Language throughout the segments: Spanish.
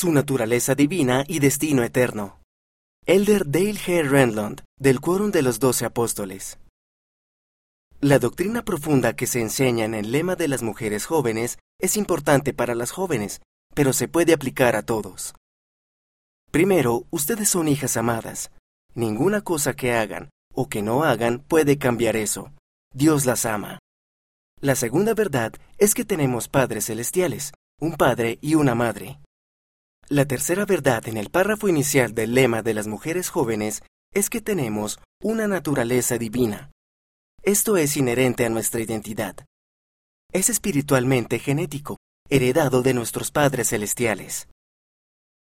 su naturaleza divina y destino eterno. Elder Dale G. Renlund, del Quórum de los Doce Apóstoles. La doctrina profunda que se enseña en el lema de las mujeres jóvenes es importante para las jóvenes, pero se puede aplicar a todos. Primero, ustedes son hijas amadas. Ninguna cosa que hagan o que no hagan puede cambiar eso. Dios las ama. La segunda verdad es que tenemos padres celestiales, un padre y una madre. La tercera verdad en el párrafo inicial del lema de las mujeres jóvenes es que tenemos una naturaleza divina. Esto es inherente a nuestra identidad. Es espiritualmente genético, heredado de nuestros padres celestiales.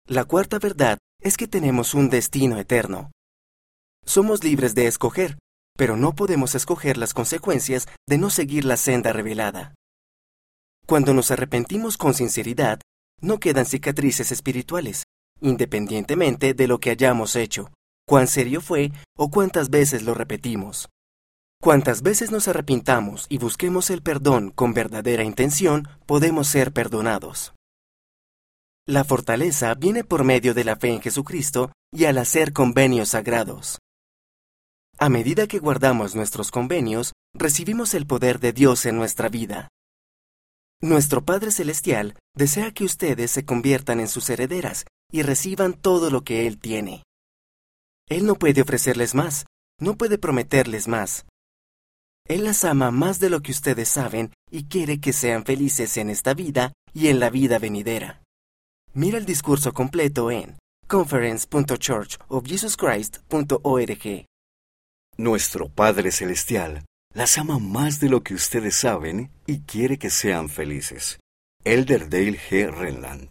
La cuarta verdad es que tenemos un destino eterno. Somos libres de escoger, pero no podemos escoger las consecuencias de no seguir la senda revelada. Cuando nos arrepentimos con sinceridad, no quedan cicatrices espirituales, independientemente de lo que hayamos hecho, cuán serio fue o cuántas veces lo repetimos. Cuantas veces nos arrepintamos y busquemos el perdón con verdadera intención, podemos ser perdonados. La fortaleza viene por medio de la fe en Jesucristo y al hacer convenios sagrados. A medida que guardamos nuestros convenios, recibimos el poder de Dios en nuestra vida. Nuestro Padre Celestial desea que ustedes se conviertan en sus herederas y reciban todo lo que Él tiene. Él no puede ofrecerles más, no puede prometerles más. Él las ama más de lo que ustedes saben y quiere que sean felices en esta vida y en la vida venidera. Mira el discurso completo en conference.churchofjesuschrist.org. Nuestro Padre Celestial las ama más de lo que ustedes saben y quiere que sean felices. Elder Dale G. Renland